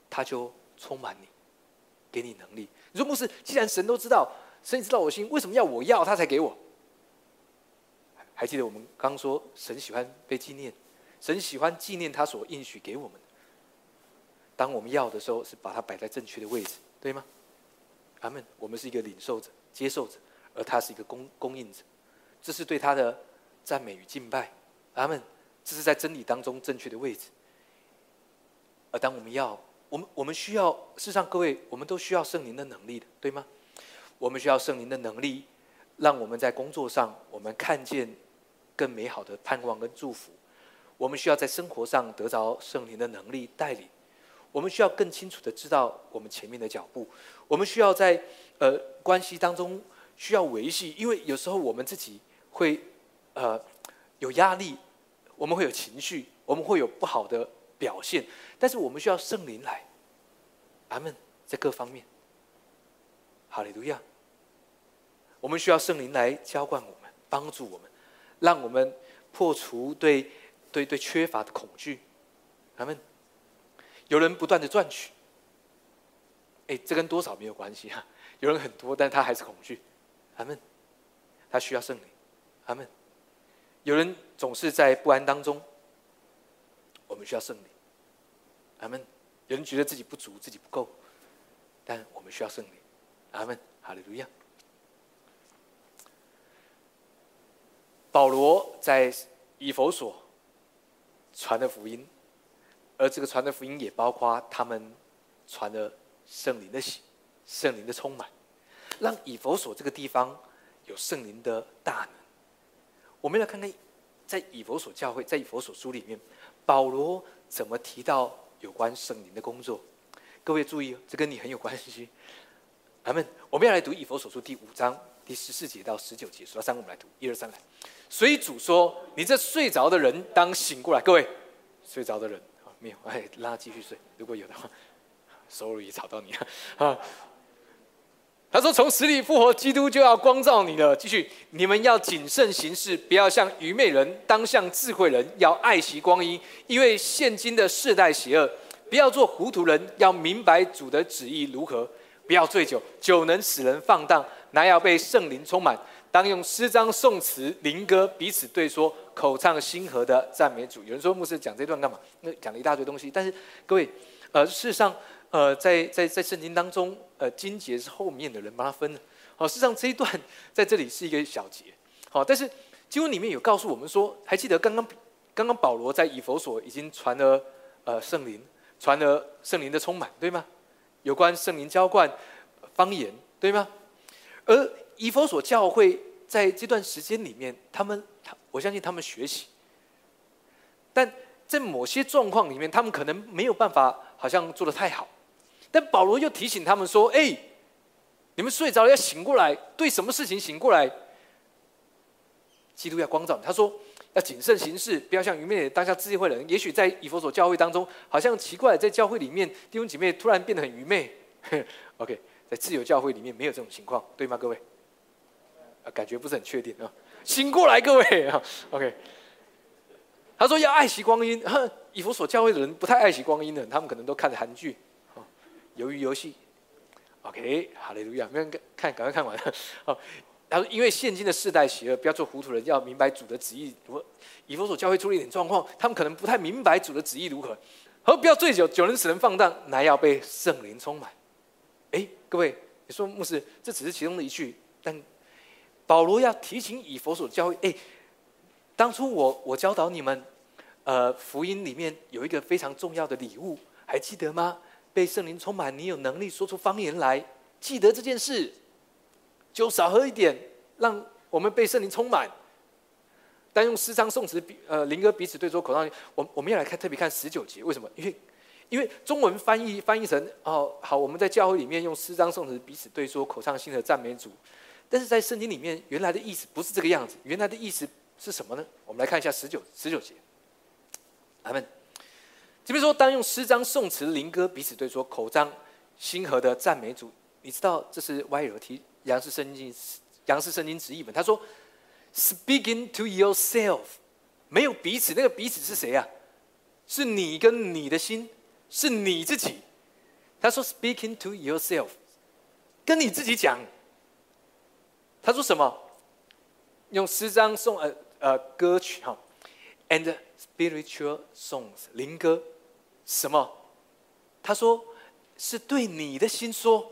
他就充满你，给你能力。你说牧师，既然神都知道，神知道我心，为什么要我要他才给我？还记得我们刚说，神喜欢被纪念，神喜欢纪念他所应许给我们的。当我们要的时候，是把它摆在正确的位置，对吗？阿门。我们是一个领受者、接受者，而他是一个供供应者，这是对他的赞美与敬拜。阿门。这是在真理当中正确的位置。而当我们要，我们我们需要，事实上各位，我们都需要圣灵的能力的，对吗？我们需要圣灵的能力，让我们在工作上，我们看见。更美好的盼望跟祝福，我们需要在生活上得着圣灵的能力带领。我们需要更清楚的知道我们前面的脚步。我们需要在呃关系当中需要维系，因为有时候我们自己会呃有压力，我们会有情绪，我们会有不好的表现，但是我们需要圣灵来，阿门，在各方面，哈利路亚。我们需要圣灵来浇灌我们，帮助我们。让我们破除对对对缺乏的恐惧，阿门有人不断的赚取，哎，这跟多少没有关系啊？有人很多，但他还是恐惧，他们他需要圣灵，他们有人总是在不安当中，我们需要圣灵，他们有人觉得自己不足，自己不够，但我们需要圣灵，阿门，哈利路亚。保罗在以佛所传的福音，而这个传的福音也包括他们传的圣灵的喜、圣灵的充满，让以佛所这个地方有圣灵的大能。我们来看看，在以佛所教会，在以佛所书里面，保罗怎么提到有关圣灵的工作？各位注意，这跟你很有关系。咱们我们要来读以佛所书第五章第十四节到十九节，数到三，我们来读，一二三，来。所以主说：“你这睡着的人当醒过来。”各位，睡着的人，没有，哎，让他继续睡。如果有的话，sorry 吵到你了 啊。他说：“从死里复活，基督就要光照你了。”继续，你们要谨慎行事，不要像愚昧人，当像智慧人，要爱惜光阴，因为现今的世代邪恶。不要做糊涂人，要明白主的旨意如何。不要醉酒，酒能使人放荡，乃要被圣灵充满。当用诗章、颂词、灵歌彼此对说，口唱心和的赞美主。有人说牧师讲这段干嘛？那讲了一大堆东西。但是各位，呃，事实上，呃，在在在圣经当中，呃，经节是后面的人帮他分的。好，事实上这一段在这里是一个小节。好，但是经文里面有告诉我们说，还记得刚刚刚刚保罗在以佛所已经传了呃圣灵，传了圣灵的充满，对吗？有关圣灵浇灌方言，对吗？而以佛所教会在这段时间里面，他们，他我相信他们学习，但在某些状况里面，他们可能没有办法，好像做的太好。但保罗又提醒他们说：“哎，你们睡着了要醒过来，对什么事情醒过来？基督要光照。”他说：“要谨慎行事，不要像愚昧的当下智慧人。也许在以佛所教会当中，好像奇怪，在教会里面弟兄姐妹突然变得很愚昧。OK，在自由教会里面没有这种情况，对吗，各位？”感觉不是很确定啊！醒过来，各位啊！OK，他说要爱惜光阴。以弗所教会的人不太爱惜光阴的人，他们可能都看着韩剧，鱿鱼游戏。OK，哈利路亚！没人看，赶快看完。哦，他说：“因为现今的世代邪恶，不要做糊涂人，要明白主的旨意。如果以弗所教会出了一点状况，他们可能不太明白主的旨意如何。和不要醉酒，酒能使人放荡，乃要被圣灵充满。”哎，各位，你说牧师，这只是其中的一句，但保罗要提醒以弗所教会：哎，当初我我教导你们，呃，福音里面有一个非常重要的礼物，还记得吗？被圣灵充满，你有能力说出方言来。记得这件事，酒少喝一点，让我们被圣灵充满。但用诗章颂词比呃灵歌彼此对说口上，我我们要来看特别看十九节，为什么？因为因为中文翻译翻译成哦好，我们在教会里面用诗章颂词彼此对说口唱心和赞美主，但是在圣经里面原来的意思不是这个样子，原来的意思是什么呢？我们来看一下十九十九节，阿门。这边说，当用诗章、颂词、灵歌彼此对说，口张心和的赞美主。你知道这是 YLT 杨氏圣经杨氏圣经直译本。他说，Speaking to yourself，没有彼此，那个彼此是谁啊？是你跟你的心，是你自己。他说，Speaking to yourself，跟你自己讲。他说什么？用诗章、颂呃呃歌曲哈，and spiritual songs 灵歌。什么？他说是对你的心说。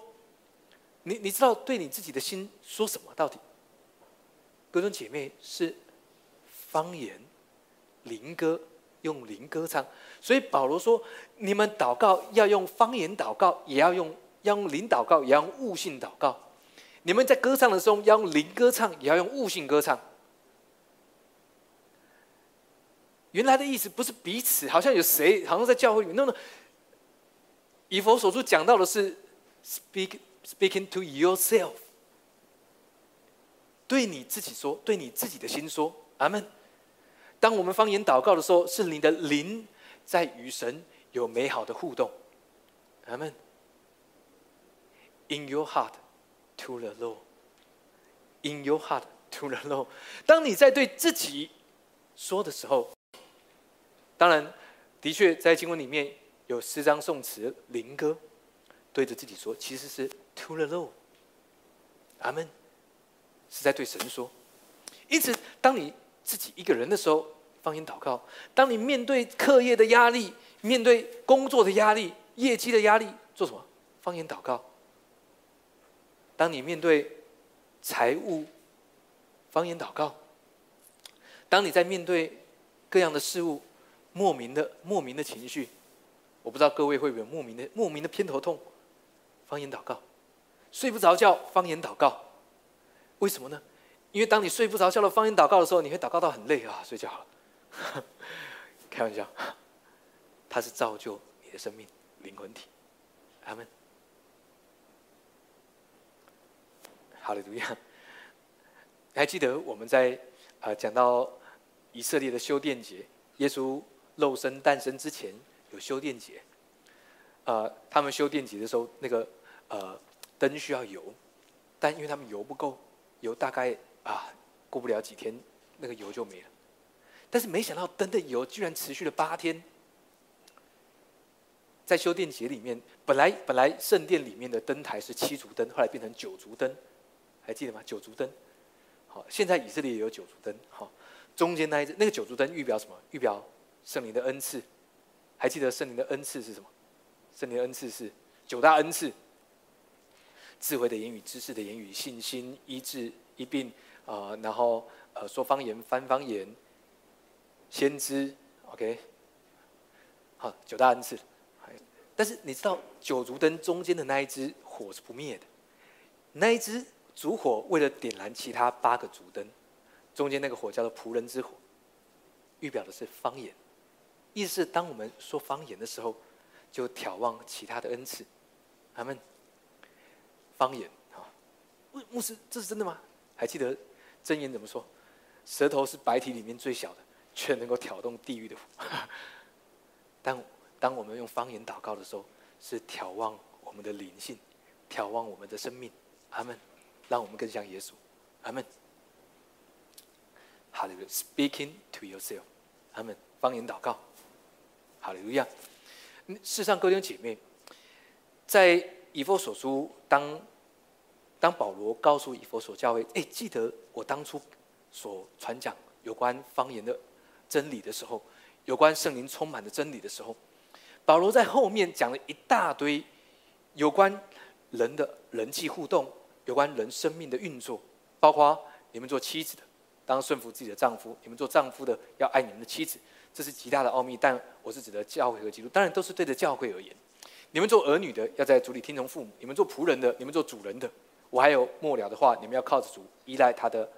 你你知道对你自己的心说什么？到底？各位姐妹是方言灵歌，用灵歌唱。所以保罗说：你们祷告要用方言祷告，也要用要用灵祷告，也要用悟性祷告。你们在歌唱的时候要用灵歌唱，也要用悟性歌唱。原来的意思不是彼此，好像有谁，好像在教会里面。那么，以佛所书讲到的是 speak speaking to yourself，对你自己说，对你自己的心说，阿门。当我们方言祷告的时候，是你的灵在与神有美好的互动，阿门。In your heart to the Lord，In your heart to the Lord。当你在对自己说的时候。当然，的确在经文里面有诗章、颂词、灵歌，对着自己说，其实是 to the Lord，阿门，是在对神说。因此，当你自己一个人的时候，方言祷告；当你面对课业的压力、面对工作的压力、业绩的压力，做什么？方言祷告。当你面对财务，方言祷告。当你在面对各样的事物。莫名的莫名的情绪，我不知道各位会不会莫名的莫名的偏头痛。方言祷告，睡不着觉，方言祷告，为什么呢？因为当你睡不着觉了方言祷告的时候，你会祷告到很累啊，睡觉了。开玩笑，它是造就你的生命灵魂体。阿门。好的，怎么样？还记得我们在呃讲到以色列的修殿节，耶稣。肉身诞生之前有修殿节，呃，他们修殿节的时候，那个呃灯需要油，但因为他们油不够，油大概啊过不了几天，那个油就没了。但是没想到灯的油居然持续了八天。在修殿节里面，本来本来圣殿里面的灯台是七烛灯，后来变成九烛灯，还记得吗？九烛灯。好，现在以色列也有九烛灯。好，中间那一只那个九烛灯预表什么？预表。圣灵的恩赐，还记得圣灵的恩赐是什么？圣灵的恩赐是九大恩赐：智慧的言语、知识的言语、信心、医治、一病啊，然后呃说方言、翻方言、先知。OK，好，九大恩赐。但是你知道九烛灯中间的那一支火是不灭的，那一支烛火为了点燃其他八个烛灯，中间那个火叫做仆人之火，预表的是方言。意思是，当我们说方言的时候，就眺望其他的恩赐。他们方言啊，牧牧师，这是真的吗？还记得真言怎么说？舌头是白体里面最小的，却能够挑动地狱的。当当我们用方言祷告的时候，是眺望我们的灵性，眺望我们的生命。阿门。让我们更像耶稣。阿门。好的，Speaking to yourself。阿门。方言祷告。好了，一样。事实上，各位姐妹，在以弗所书，当当保罗告诉以佛所教会，哎，记得我当初所传讲有关方言的真理的时候，有关圣灵充满的真理的时候，保罗在后面讲了一大堆有关人的人际互动，有关人生命的运作，包括你们做妻子的当顺服自己的丈夫，你们做丈夫的要爱你们的妻子，这是极大的奥秘。但我是指的教会和基督，当然都是对着教会而言。你们做儿女的要在主里听从父母，你们做仆人的，你们做主人的。我还有末了的话，你们要靠着主，依赖他的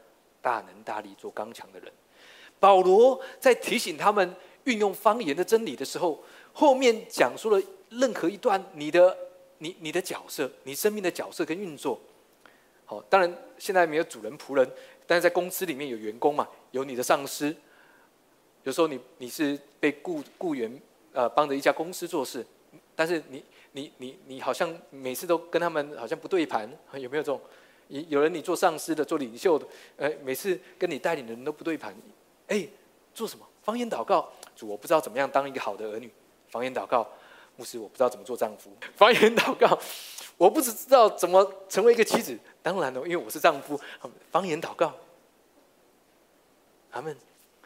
大能大力，做刚强的人。保罗在提醒他们运用方言的真理的时候，后面讲述了任何一段你的、你、你的角色，你生命的角色跟运作。好，当然现在没有主人仆人，但是在公司里面有员工嘛，有你的上司。有时候你你是被雇雇员呃帮着一家公司做事，但是你。你你你好像每次都跟他们好像不对盘，有没有这种？有有人你做上司的，做领袖的，呃，每次跟你带领的人都不对盘。哎，做什么？方言祷告，主我不知道怎么样当一个好的儿女。方言祷告，牧师我不知道怎么做丈夫。方言祷告，我不只知道怎么成为一个妻子。当然了，因为我是丈夫。方言祷告，阿门。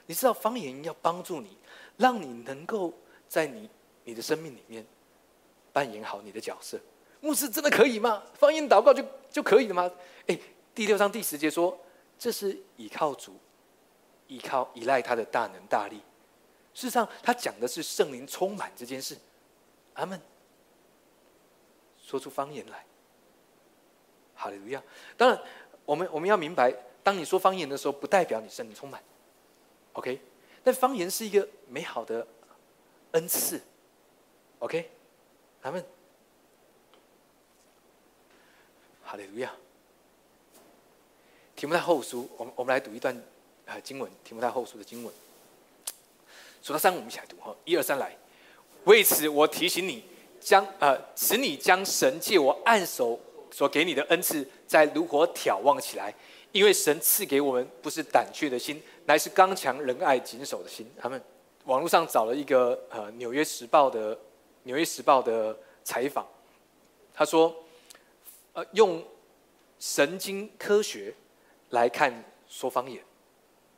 你知道方言要帮助你，让你能够在你你的生命里面。扮演好你的角色，牧师真的可以吗？方言祷告就就可以了吗？哎，第六章第十节说，这是倚靠主，依靠依赖他的大能大力。事实上，他讲的是圣灵充满这件事。阿门。说出方言来，哈利路亚。当然，我们我们要明白，当你说方言的时候，不代表你圣灵充满。OK，但方言是一个美好的恩赐。OK。他们，哈利路亚。题目太后书，我们我们来读一段啊经文，题目太后书的经文。数到三，我们一起来读哈，一二三来。为此，我提醒你，将呃，使你将神借我按手所给你的恩赐，在如火眺望起来，因为神赐给我们不是胆怯的心，乃是刚强仁爱谨守的心。他们网络上找了一个呃《纽约时报》的。纽约时报的采访，他说：“呃，用神经科学来看说方言，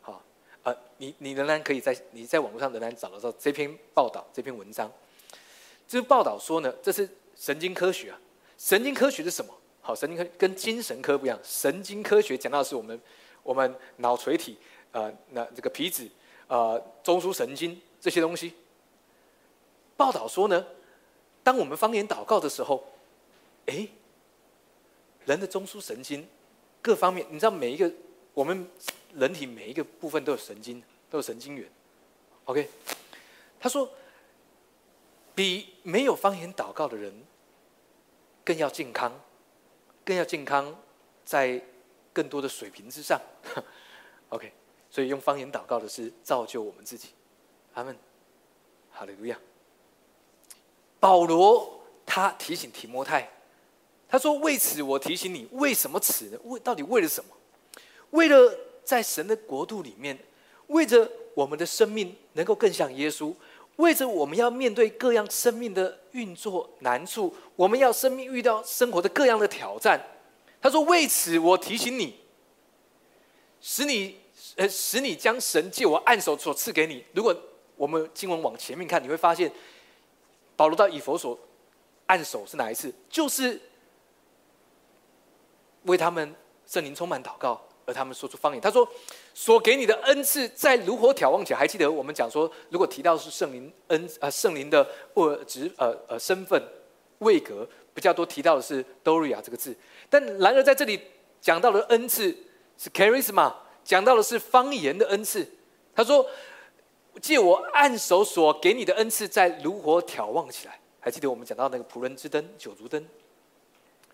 好，呃，你你仍然可以在你在网络上仍然找得到这篇报道这篇文章。这报道说呢，这是神经科学啊。神经科学是什么？好，神经科跟精神科不一样。神经科学讲到的是我们我们脑垂体，呃，那这个皮质，呃，中枢神经这些东西。报道说呢。”当我们方言祷告的时候，哎，人的中枢神经各方面，你知道每一个我们人体每一个部分都有神经，都有神经元。OK，他说，比没有方言祷告的人更要健康，更要健康，在更多的水平之上。OK，所以用方言祷告的是造就我们自己。阿门，哈利路亚。保罗他提醒提摩太，他说：“为此我提醒你，为什么此呢？为到底为了什么？为了在神的国度里面，为着我们的生命能够更像耶稣，为着我们要面对各样生命的运作难处，我们要生命遇到生活的各样的挑战。”他说：“为此我提醒你，使你呃使你将神借我按手所赐给你。如果我们经文往前面看，你会发现。”保罗到以佛所按手是哪一次？就是为他们圣灵充满祷告，而他们说出方言。他说：“所给你的恩赐，在如何眺望起来？还记得我们讲说，如果提到是圣灵恩啊，圣灵的或职呃呃身份位格比较多，提到的是 Doria 这个字。但然而在这里讲到的恩赐是 Charisma，讲到的是方言的恩赐。他说。”借我按手所给你的恩赐，在炉火眺望起来。还记得我们讲到那个仆人之灯、九足灯、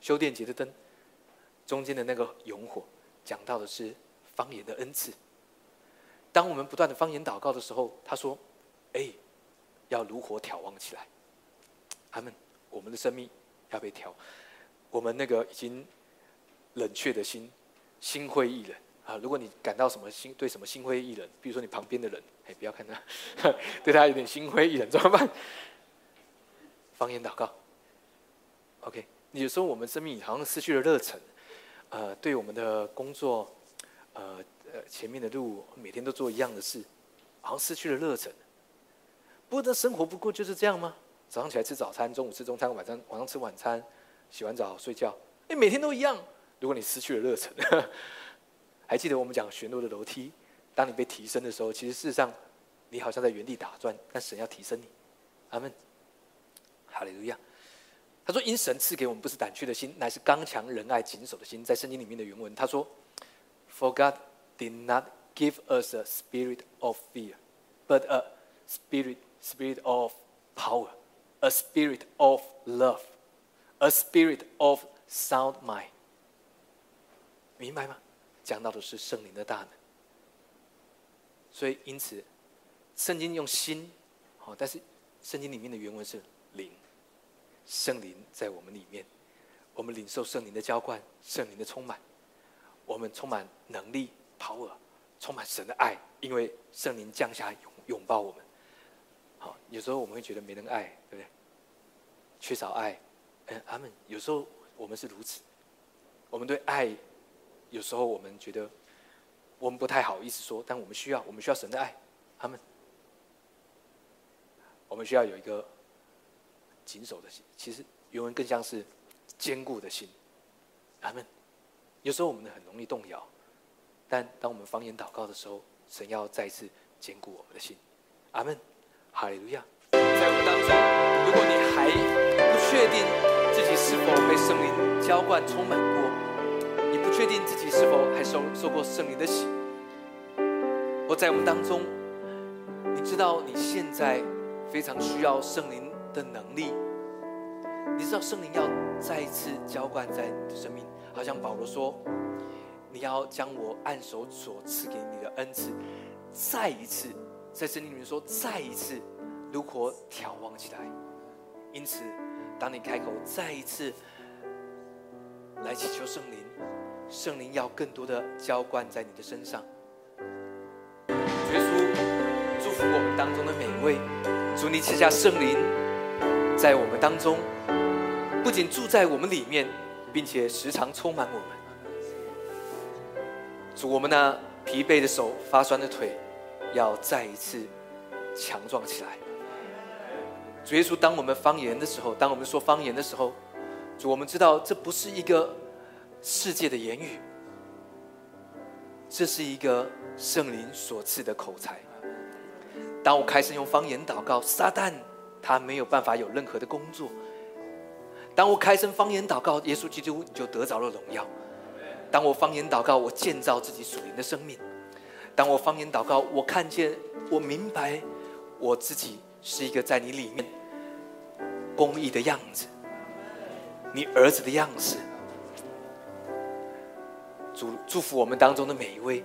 修殿节的灯，中间的那个永火，讲到的是方言的恩赐。当我们不断的方言祷告的时候，他说：“哎，要炉火眺望起来。”他们，我们的生命要被调，我们那个已经冷却的心，心灰意冷。啊，如果你感到什么心对什么心灰意冷，比如说你旁边的人，哎，不要看他，对他有点心灰意冷，怎么办？方言祷告。OK，有时候我们生命好像失去了热忱，呃，对我们的工作，呃呃，前面的路每天都做一样的事，好像失去了热忱。不过，这生活不过就是这样吗？早上起来吃早餐，中午吃中餐，晚上晚上吃晚餐，洗完澡睡觉，哎，每天都一样。如果你失去了热忱，还记得我们讲旋落的楼梯，当你被提升的时候，其实事实上你好像在原地打转，但神要提升你。阿门，哈利路亚。他说：“因神赐给我们不是胆怯的心，乃是刚强仁爱谨守的心。”在圣经里面的原文，他说：“For God did not give us a spirit of fear, but a spirit spirit of power, a spirit of love, a spirit of sound mind。”明白吗？讲到的是圣灵的大能。所以，因此，圣经用心，好，但是圣经里面的原文是灵。圣灵在我们里面，我们领受圣灵的浇灌，圣灵的充满，我们充满能力、power，充满神的爱，因为圣灵降下拥拥抱我们。好，有时候我们会觉得没人爱，对不对？缺少爱，嗯，阿门。有时候我们是如此，我们对爱，有时候我们觉得我们不太好意思说，但我们需要，我们需要神的爱，阿门。我们需要有一个。谨守的心，其实原文更像是坚固的心。阿门。有时候我们很容易动摇，但当我们方言祷告的时候，神要再次坚固我们的心。阿门。哈利路亚。在我们当中，如果你还不确定自己是否被圣灵浇灌充满过，你不确定自己是否还受受过圣灵的洗，或在我们当中，你知道你现在非常需要圣灵。的能力，你知道圣灵要再一次浇灌在你的生命，好像保罗说：“你要将我按手所赐给你的恩赐，再一次在圣经里面说，再一次如何眺望起来。”因此，当你开口再一次来祈求圣灵，圣灵要更多的浇灌在你的身上。耶稣祝福我们当中的每一位，祝你赐下圣灵。在我们当中，不仅住在我们里面，并且时常充满我们。主，我们那疲惫的手、发酸的腿，要再一次强壮起来。主耶稣，当我们方言的时候，当我们说方言的时候，主，我们知道这不是一个世界的言语，这是一个圣灵所赐的口才。当我开始用方言祷告，撒旦。他没有办法有任何的工作。当我开声方言祷告，耶稣基督你就得着了荣耀。当我方言祷告，我建造自己属灵的生命。当我方言祷告，我看见，我明白，我自己是一个在你里面公义的样子，你儿子的样子。祝祝福我们当中的每一位，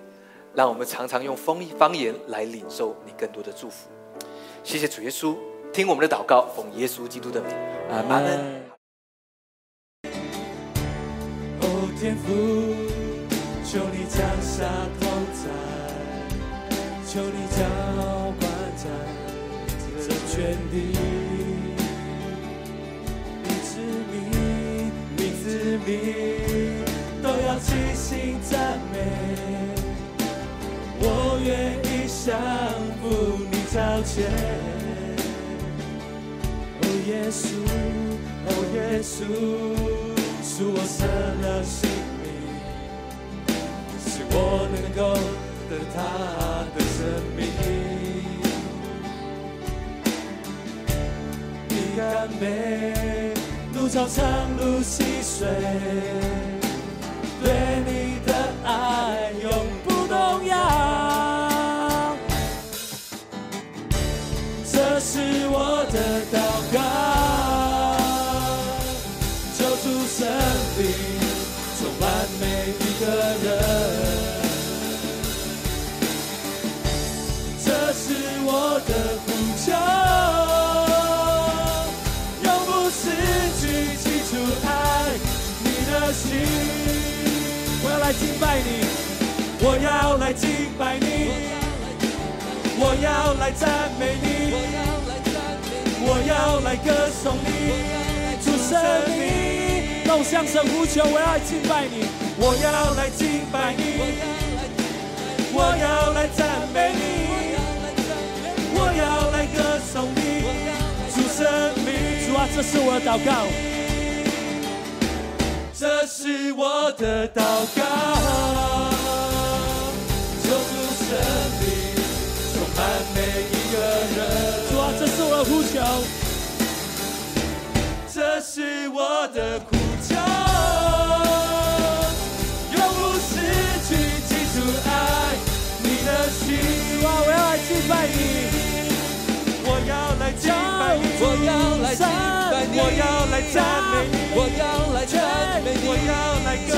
让我们常常用方方言来领受你更多的祝福。谢谢主耶稣。听我们的祷告，奉耶稣基督的名，阿门。哦，天父，求你降下同在，求你浇灌在这全地，你子民，你子民都要齐心赞美。我愿意降服你脚前。耶稣，哦耶稣，是我舍了性命，使我能够得他的生命。你甘美，路长长路细水，对你的爱要来敬拜你，我要来赞美你，我要来歌颂你，主神你，动，向神呼求，我要敬拜你，我要来敬拜你，我要来赞美你，我要来歌颂你，主生命，主啊，这是我的祷告，这是我的祷告，这是我的苦衷，永不失去记住爱你的心。我要来敬拜你，我要来敬拜你，我要来敬拜你，我要来赞美你，我要来赞美你，我要来歌